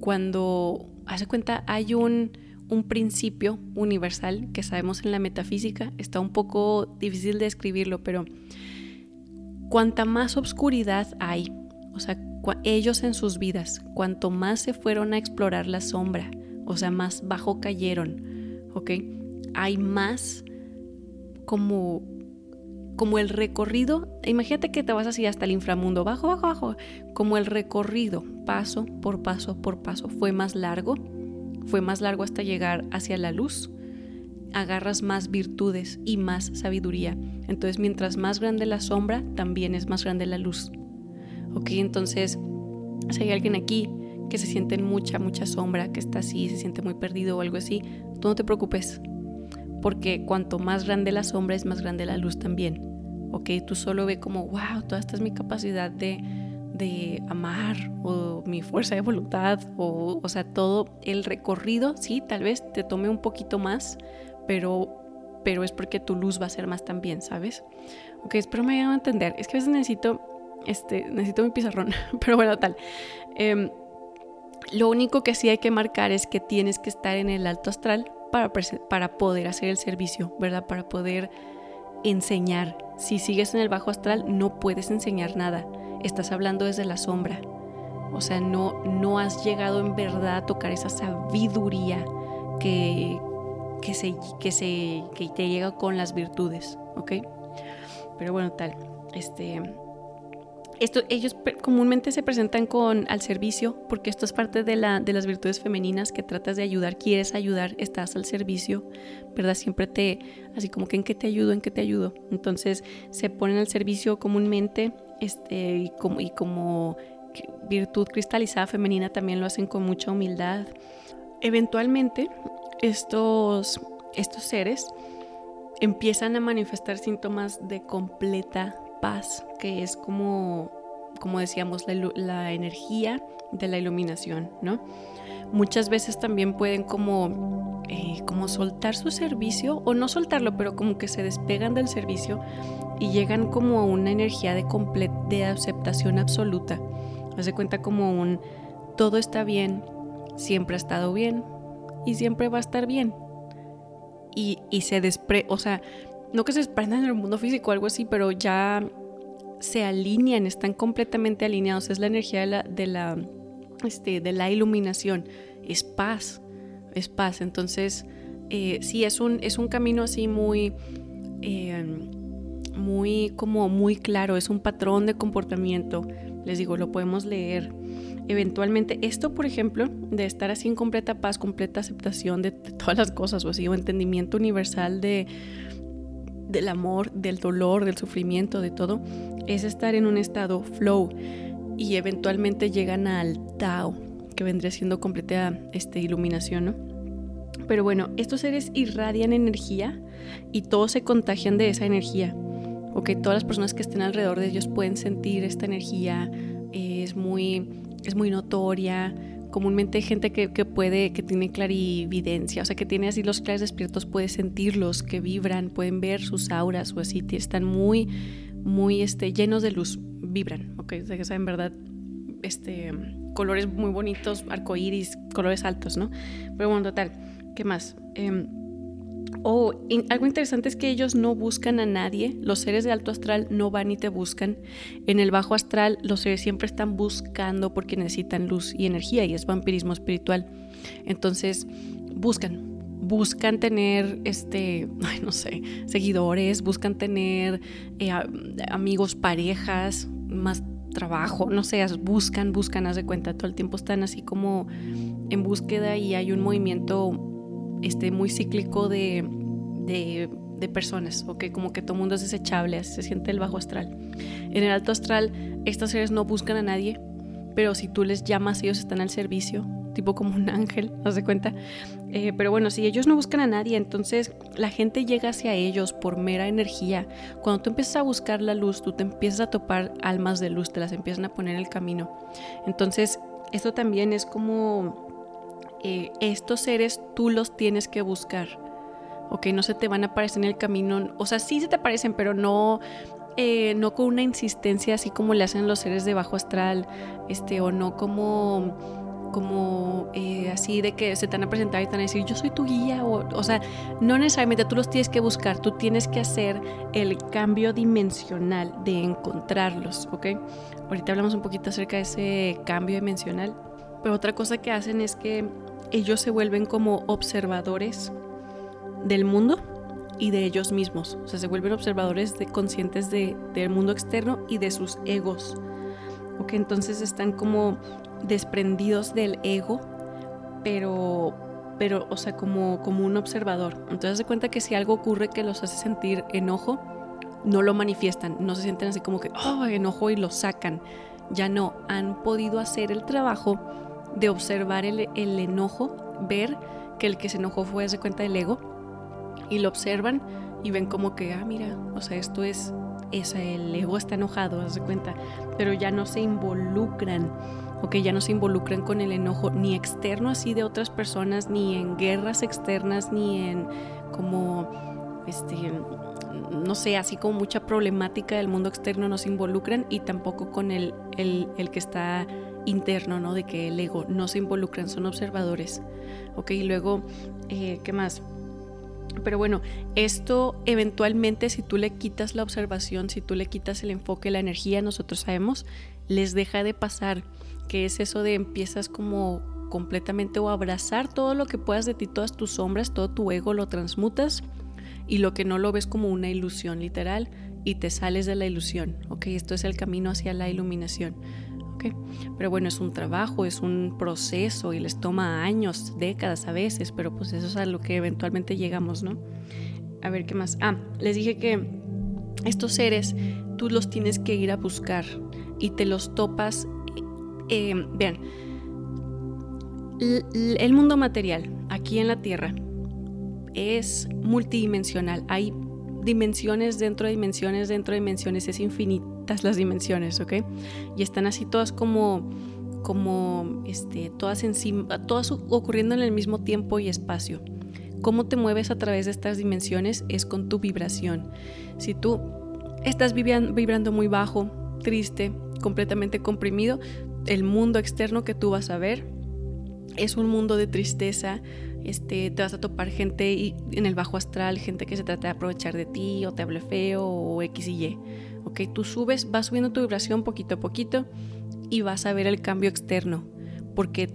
cuando, hace cuenta, hay un, un principio universal que sabemos en la metafísica, está un poco difícil de escribirlo, pero cuanta más obscuridad hay, o sea, ellos en sus vidas, cuanto más se fueron a explorar la sombra, o sea, más bajo cayeron, ¿ok? Hay más como como el recorrido, imagínate que te vas así hasta el inframundo, bajo, bajo, bajo, como el recorrido, paso por paso por paso, fue más largo, fue más largo hasta llegar hacia la luz, agarras más virtudes y más sabiduría. Entonces, mientras más grande la sombra, también es más grande la luz. Ok, entonces, si hay alguien aquí que se siente en mucha, mucha sombra, que está así, se siente muy perdido o algo así, tú no te preocupes, porque cuanto más grande la sombra es más grande la luz también. ¿Ok? Tú solo ve como, wow, toda esta es mi capacidad de, de amar o mi fuerza de voluntad o, o sea, todo el recorrido, sí, tal vez te tome un poquito más, pero, pero es porque tu luz va a ser más también, ¿sabes? Ok, espero me vayan a entender. Es que a veces necesito, este, necesito mi pizarrón, pero bueno, tal. Eh, lo único que sí hay que marcar es que tienes que estar en el alto astral para, poder hacer el servicio, ¿verdad? Para poder enseñar. Si sigues en el bajo astral, no puedes enseñar nada. Estás hablando desde la sombra. O sea, no, no has llegado en verdad a tocar esa sabiduría que, que, se, que, se, que te llega con las virtudes, ¿ok? Pero bueno, tal. Este, esto, ellos comúnmente se presentan con al servicio porque esto es parte de, la, de las virtudes femeninas que tratas de ayudar, quieres ayudar, estás al servicio, ¿verdad? Siempre te, así como que en qué te ayudo, en qué te ayudo. Entonces se ponen al servicio comúnmente este, y como, y como virtud cristalizada femenina también lo hacen con mucha humildad. Eventualmente estos, estos seres empiezan a manifestar síntomas de completa paz, que es como, como decíamos, la, energía de la iluminación, ¿no? Muchas veces también pueden como, eh, como soltar su servicio, o no soltarlo, pero como que se despegan del servicio y llegan como a una energía de, de aceptación absoluta. Hace cuenta como un todo está bien, siempre ha estado bien y siempre va a estar bien. Y, y se despre, o sea, no que se desprendan en el mundo físico o algo así, pero ya se alinean, están completamente alineados. Es la energía de la, de la, este, de la iluminación, es paz, es paz. Entonces, eh, sí, es un, es un camino así muy, eh, muy, como muy claro, es un patrón de comportamiento. Les digo, lo podemos leer eventualmente. Esto, por ejemplo, de estar así en completa paz, completa aceptación de, de todas las cosas, o así, o entendimiento universal de del amor, del dolor, del sufrimiento, de todo, es estar en un estado flow y eventualmente llegan al Tao, que vendría siendo completa este, iluminación, ¿no? Pero bueno, estos seres irradian energía y todos se contagian de esa energía. O todas las personas que estén alrededor de ellos pueden sentir esta energía, es, muy, es muy notoria, comúnmente gente que, puede, que tiene clarividencia, o sea, que tiene así los claros despiertos, puede sentirlos, que vibran, pueden ver sus auras o así, están muy, muy este, llenos de luz, vibran, ok, o que saben, verdad, este, colores muy bonitos, arcoíris, colores altos, ¿no? Pero bueno, total, ¿qué más? Eh, o algo interesante es que ellos no buscan a nadie, los seres de alto astral no van y te buscan. En el bajo astral los seres siempre están buscando porque necesitan luz y energía y es vampirismo espiritual. Entonces buscan, buscan tener, este, no sé, seguidores, buscan tener eh, amigos, parejas, más trabajo, no sé, buscan, buscan, haz de cuenta, todo el tiempo están así como en búsqueda y hay un movimiento este, muy cíclico de, de, personas, ¿ok? Como que todo mundo es desechable, se siente el bajo astral. En el alto astral, estos seres no buscan a nadie, pero si tú les llamas, ellos están al servicio, tipo como un ángel, ¿no de cuenta? Eh, pero bueno, si ellos no buscan a nadie, entonces la gente llega hacia ellos por mera energía. Cuando tú empiezas a buscar la luz, tú te empiezas a topar almas de luz, te las empiezan a poner en el camino. Entonces, esto también es como eh, estos seres tú los tienes que buscar. Ok, no se te van a aparecer en el camino. O sea, sí se te aparecen, pero no, eh, no con una insistencia así como le hacen los seres de bajo astral, este, o no como, como eh, así de que se te van a y te van a decir, yo soy tu guía. O, o sea, no necesariamente tú los tienes que buscar, tú tienes que hacer el cambio dimensional de encontrarlos, ¿ok? Ahorita hablamos un poquito acerca de ese cambio dimensional. Pero otra cosa que hacen es que ellos se vuelven como observadores del mundo y de ellos mismos. O sea, se vuelven observadores conscientes de, del mundo externo y de sus egos. Ok, entonces están como desprendidos del ego, pero, pero o sea, como, como un observador. Entonces se cuenta que si algo ocurre que los hace sentir enojo, no lo manifiestan, no se sienten así como que, oh, enojo y lo sacan. Ya no, han podido hacer el trabajo de observar el, enojo, ver que el que se enojó fue de cuenta del ego y lo observan y ven como que, ah, mira, o sea, esto es, esa, el ego está enojado, haz de cuenta, pero ya no se involucran, ok, ya no se involucran con el enojo ni externo así de otras personas, ni en guerras externas, ni en como, este, no sé, así como mucha problemática del mundo externo no se involucran y tampoco con el, el, el que está interno, ¿no? De que el ego no se involucran, son observadores. Ok, y luego, eh, ¿qué más? Pero bueno, esto eventualmente si tú le quitas la observación, si tú le quitas el enfoque, la energía, nosotros sabemos, les deja de pasar, que es eso de empiezas como completamente o abrazar todo lo que puedas de ti, todas tus sombras, todo tu ego lo transmutas y lo que no lo ves como una ilusión literal y te sales de la ilusión, ¿ok? Esto es el camino hacia la iluminación. Pero bueno, es un trabajo, es un proceso y les toma años, décadas a veces, pero pues eso es a lo que eventualmente llegamos, ¿no? A ver qué más. Ah, les dije que estos seres tú los tienes que ir a buscar y te los topas. Eh, vean, el mundo material aquí en la Tierra es multidimensional. Hay dimensiones dentro de dimensiones dentro de dimensiones. Es las dimensiones, ¿ok? Y están así todas como como este, todas encima, todas ocurriendo en el mismo tiempo y espacio. Cómo te mueves a través de estas dimensiones es con tu vibración. Si tú estás vibrando muy bajo, triste, completamente comprimido, el mundo externo que tú vas a ver es un mundo de tristeza, este, te vas a topar gente en el bajo astral, gente que se trata de aprovechar de ti o te hable feo o X y Y. ¿ok? Tú subes, vas subiendo tu vibración poquito a poquito y vas a ver el cambio externo, porque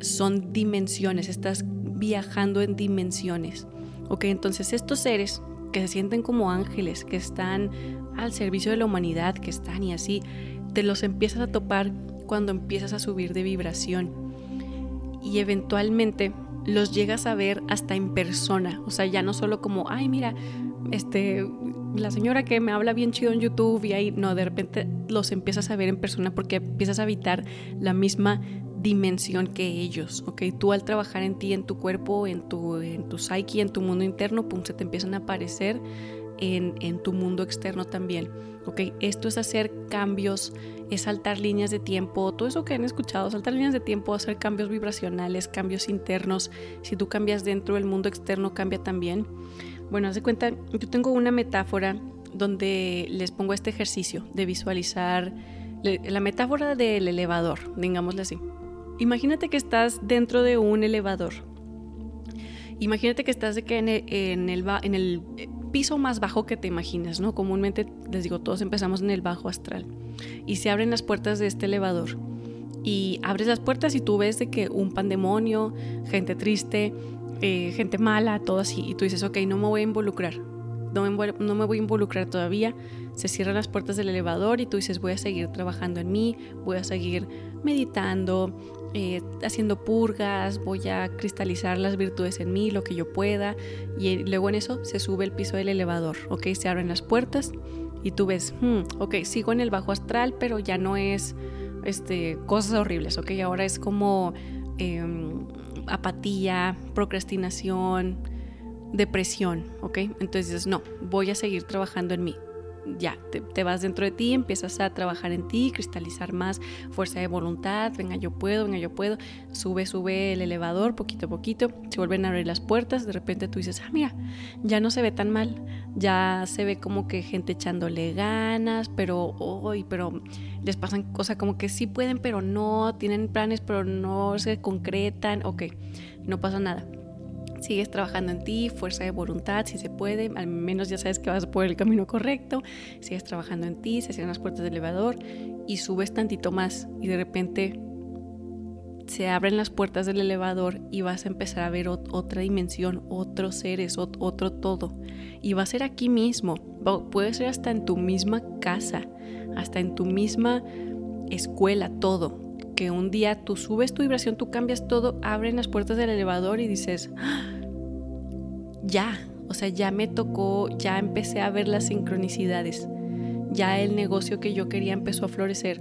son dimensiones, estás viajando en dimensiones. ¿ok? Entonces estos seres que se sienten como ángeles, que están al servicio de la humanidad, que están y así, te los empiezas a topar cuando empiezas a subir de vibración. Y eventualmente los llegas a ver hasta en persona, o sea, ya no solo como, ay, mira, este, la señora que me habla bien chido en YouTube y ahí, no, de repente los empiezas a ver en persona porque empiezas a habitar la misma dimensión que ellos, ¿ok? Tú al trabajar en ti, en tu cuerpo, en tu, en tu psyche, en tu mundo interno, pum, se te empiezan a aparecer en, en tu mundo externo también, ¿ok? Esto es hacer cambios es saltar líneas de tiempo, todo eso que han escuchado, saltar líneas de tiempo, hacer cambios vibracionales, cambios internos. Si tú cambias dentro, el mundo externo cambia también. Bueno, de cuenta, yo tengo una metáfora donde les pongo este ejercicio de visualizar la metáfora del elevador, digámosle así. Imagínate que estás dentro de un elevador. Imagínate que estás de que en el, en el, en el piso más bajo que te imaginas, ¿no? Comúnmente, les digo, todos empezamos en el bajo astral. Y se abren las puertas de este elevador. Y abres las puertas y tú ves de que un pandemonio, gente triste, eh, gente mala, todo así. Y tú dices, ok, no me voy a involucrar. No me, no me voy a involucrar todavía. Se cierran las puertas del elevador y tú dices, voy a seguir trabajando en mí, voy a seguir meditando, eh, haciendo purgas, voy a cristalizar las virtudes en mí, lo que yo pueda, y luego en eso se sube el piso del elevador, ¿ok? Se abren las puertas y tú ves, hmm, ok, sigo en el bajo astral, pero ya no es este, cosas horribles, ¿ok? Ahora es como em, apatía, procrastinación, depresión, ¿ok? Entonces, no, voy a seguir trabajando en mí. Ya, te, vas dentro de ti, empiezas a trabajar en ti, cristalizar más fuerza de voluntad, venga yo puedo, venga yo puedo, sube, sube el elevador poquito a poquito, se vuelven a abrir las puertas, de repente tú dices, ah, mira, ya no se ve tan mal, ya se ve como que gente echándole ganas, pero hoy, pero les pasan cosas como que sí pueden, pero no, tienen planes, pero no se concretan, ok, no pasa nada. Sigues trabajando en ti, fuerza de voluntad, si se puede, al menos ya sabes que vas por el camino correcto, sigues trabajando en ti, se cierran las puertas del elevador y subes tantito más y de repente se abren las puertas del elevador y vas a empezar a ver otra dimensión, otros seres, otro todo. Y va a ser aquí mismo, puede ser hasta en tu misma casa, hasta en tu misma escuela, todo que un día tú subes tu vibración, tú cambias todo, abren las puertas del elevador y dices, ¡Ah! ya, o sea, ya me tocó, ya empecé a ver las sincronicidades, ya el negocio que yo quería empezó a florecer,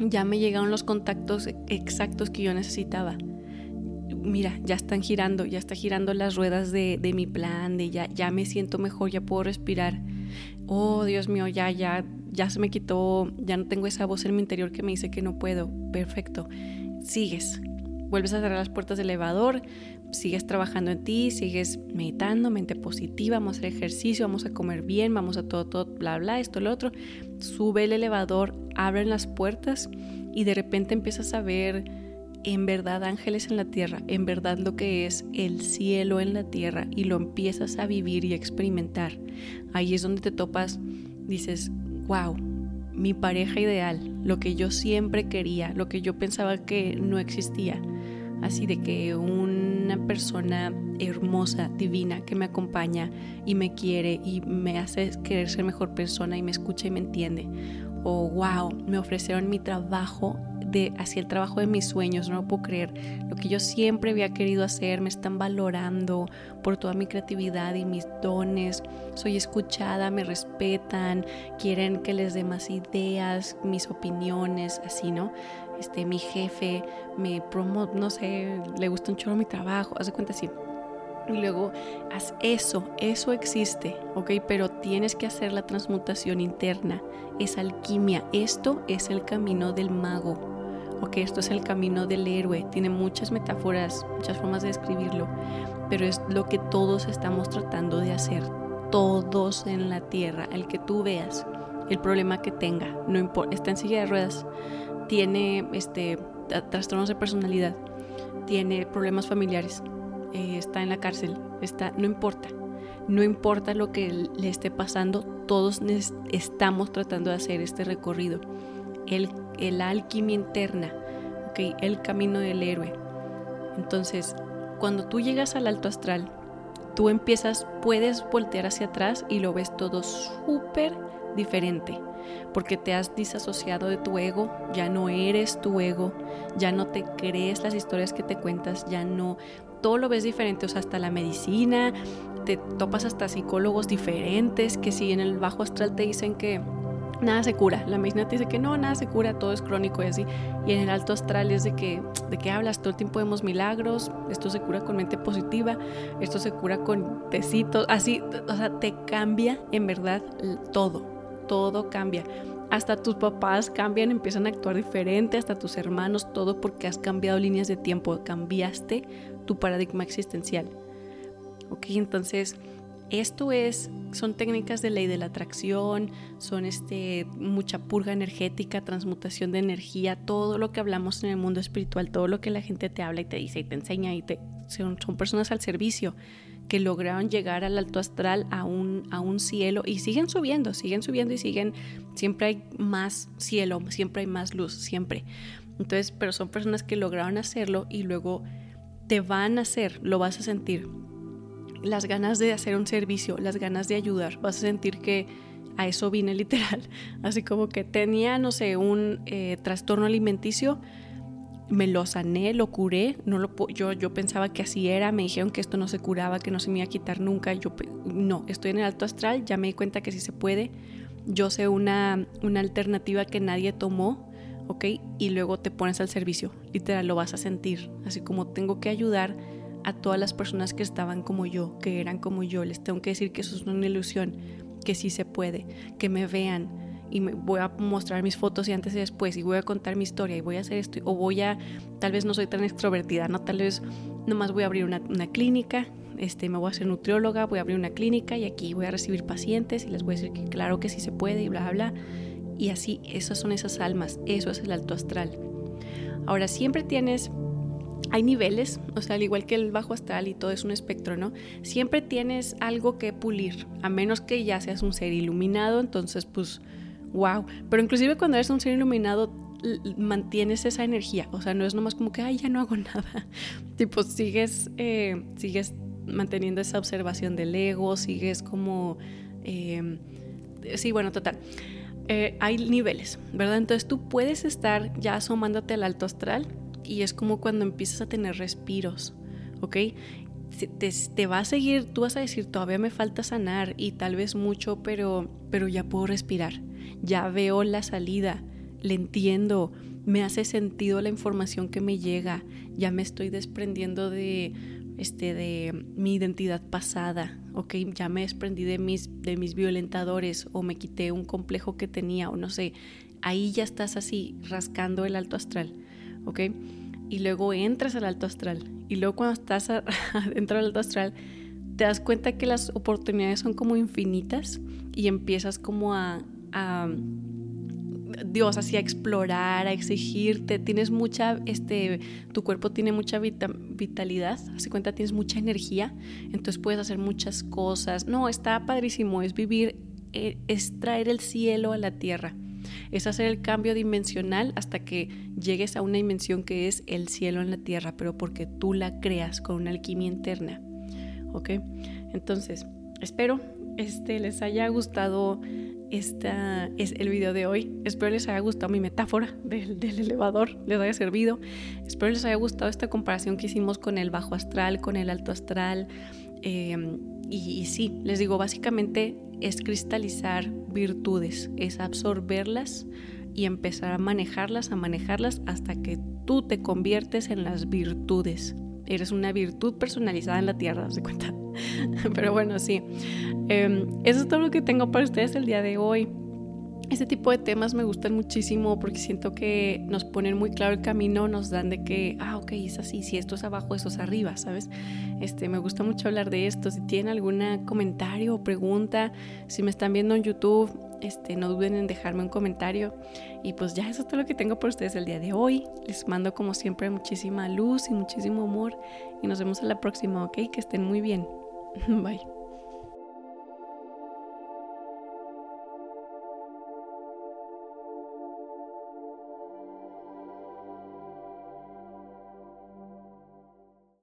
ya me llegaron los contactos exactos que yo necesitaba. Mira, ya están girando, ya está girando las ruedas de, de mi plan, de ya, ya me siento mejor, ya puedo respirar. Oh, Dios mío, ya, ya, ya se me quitó, ya no tengo esa voz en mi interior que me dice que no puedo. Perfecto. Sigues. Vuelves a cerrar las puertas del elevador, sigues trabajando en ti, sigues meditando, mente positiva, vamos a hacer ejercicio, vamos a comer bien, vamos a todo, todo, bla, bla, esto, lo otro. Sube el elevador, abren las puertas y de repente empiezas a ver en verdad ángeles en la tierra, en verdad lo que es el cielo en la tierra y lo empiezas a vivir y experimentar. Ahí es donde te topas, dices, wow, mi pareja ideal, lo que yo siempre quería, lo que yo pensaba que no existía. Así de que un una persona hermosa, divina, que me acompaña y me quiere y me hace querer ser mejor persona y me escucha y me entiende. O wow, me ofrecieron mi trabajo de hacia el trabajo de mis sueños, no lo puedo creer. Lo que yo siempre había querido hacer, me están valorando por toda mi creatividad y mis dones. Soy escuchada, me respetan, quieren que les dé más ideas, mis opiniones, así, ¿no? Este, mi jefe me promo, no sé, le gusta un chorro mi trabajo, haz de cuenta así. Y luego haz eso, eso existe, ¿ok? Pero tienes que hacer la transmutación interna, es alquimia. Esto es el camino del mago, ¿ok? Esto es el camino del héroe. Tiene muchas metáforas, muchas formas de describirlo, pero es lo que todos estamos tratando de hacer, todos en la tierra, el que tú veas, el problema que tenga, no importa, está en silla de ruedas, tiene este, trastornos de personalidad, tiene problemas familiares, eh, está en la cárcel, está, no importa, no importa lo que le esté pasando, todos estamos tratando de hacer este recorrido. El, el alquimia interna, el camino del héroe. Entonces, cuando tú llegas al alto astral, tú empiezas, puedes voltear hacia atrás y lo ves todo súper diferente, porque te has disasociado de tu ego, ya no eres tu ego, ya no te crees las historias que te cuentas, ya no todo lo ves diferente, o sea, hasta la medicina, te topas hasta psicólogos diferentes que si en el bajo astral te dicen que nada se cura, la medicina te dice que no, nada se cura, todo es crónico y así, y en el alto astral es de que, ¿de qué hablas? Todo el tiempo vemos milagros, esto se cura con mente positiva, esto se cura con tecitos, así, o sea, te cambia en verdad todo, todo cambia hasta tus papás cambian, empiezan a actuar diferente, hasta tus hermanos, todo porque has cambiado líneas de tiempo, cambiaste tu paradigma existencial. Ok, entonces esto es, son técnicas de ley de la atracción, son este, mucha purga energética, transmutación de energía, todo lo que hablamos en el mundo espiritual, todo lo que la gente te habla y te dice y te enseña y te, son, son personas al servicio que lograron llegar al alto astral a un, a un cielo y siguen subiendo, siguen subiendo y siguen, siempre hay más cielo, siempre hay más luz, siempre. Entonces, pero son personas que lograron hacerlo y luego te van a hacer, lo vas a sentir. Las ganas de hacer un servicio, las ganas de ayudar, vas a sentir que a eso vine literal. Así como que tenía, no sé, un eh, trastorno alimenticio, me lo sané, lo curé, no lo, yo, yo pensaba que así era, me dijeron que esto no se curaba, que no se me iba a quitar nunca, yo no, estoy en el alto astral, ya me di cuenta que sí se puede, yo sé una, una alternativa que nadie tomó, ¿ok? Y luego te pones al servicio, literal, lo vas a sentir, así como tengo que ayudar a todas las personas que estaban como yo, que eran como yo, les tengo que decir que eso es una ilusión, que sí se puede, que me vean, y me voy a mostrar mis fotos y antes y después y voy a contar mi historia y voy a hacer esto o voy a, tal vez no soy tan extrovertida, no, tal vez nomás voy a abrir una, una clínica, este, me voy a hacer nutrióloga, voy a abrir una clínica y aquí voy a recibir pacientes y les voy a decir que claro que sí se puede y bla, bla, bla. Y así, esas son esas almas, eso es el alto astral. Ahora, siempre tienes hay niveles, o sea, al igual que el bajo astral y todo es un espectro, ¿no? Siempre tienes algo que pulir, a menos que ya seas un ser iluminado, entonces pues wow. Pero inclusive cuando eres un ser iluminado, mantienes esa energía. O sea, no es nomás como que, ay, ya no hago nada. tipo, sigues, eh, sigues manteniendo esa observación del ego, sigues como... Em, sí, bueno, total. Eh, hay niveles, ¿verdad? Entonces tú puedes estar ya asomándote al alto astral y es como cuando empiezas a tener respiros, ¿ok? Te, te, va a seguir, tú vas a decir, todavía me falta sanar y tal vez mucho, pero, pero ya puedo respirar ya veo la salida, le entiendo, me hace sentido la información que me llega, ya me estoy desprendiendo de, este, de mi identidad pasada, ok, ya me desprendí de mis, de mis violentadores o me quité un complejo que tenía o no sé, ahí ya estás así rascando el alto astral, ok, y luego entras al alto astral y luego cuando estás dentro del alto astral te das cuenta que las oportunidades son como infinitas y empiezas como a, Dios, así a explorar, a exigirte, tienes mucha, este, tu cuerpo tiene mucha vitalidad, hace cuenta tienes mucha energía, entonces puedes hacer muchas cosas. No, está padrísimo, es vivir, eh, es traer el cielo a la tierra. Es hacer el cambio dimensional hasta que llegues a una dimensión que es el cielo en la tierra, pero porque tú la creas con una alquimia interna. ¿Ok? Entonces, espero este, les haya gustado esta es el video de hoy. Espero les haya gustado mi metáfora del, elevador, les haya servido. Espero les haya gustado esta comparación que hicimos con el bajo astral, con el alto astral. Em, y, sí, les digo, básicamente es cristalizar virtudes, es absorberlas y empezar a manejarlas, a manejarlas hasta que tú te conviertes en las virtudes. Eres una virtud personalizada en la tierra, ¿se cuenta? Pero bueno, sí. Em, eso es todo lo que tengo para ustedes el día de hoy. Este tipo de temas me gustan muchísimo porque siento que nos ponen muy claro el camino, nos dan de que, ah, ok, es así, si esto es abajo, esto es arriba, ¿sabes? Este, me gusta mucho hablar de esto. Si tienen algún comentario o pregunta, si me están viendo en YouTube, este, no duden en dejarme un comentario. Y pues ya eso es todo lo que tengo por ustedes el día de hoy. Les mando como siempre muchísima luz y muchísimo amor. Y nos vemos a la próxima, ¿ok? Que estén muy bien. Bye.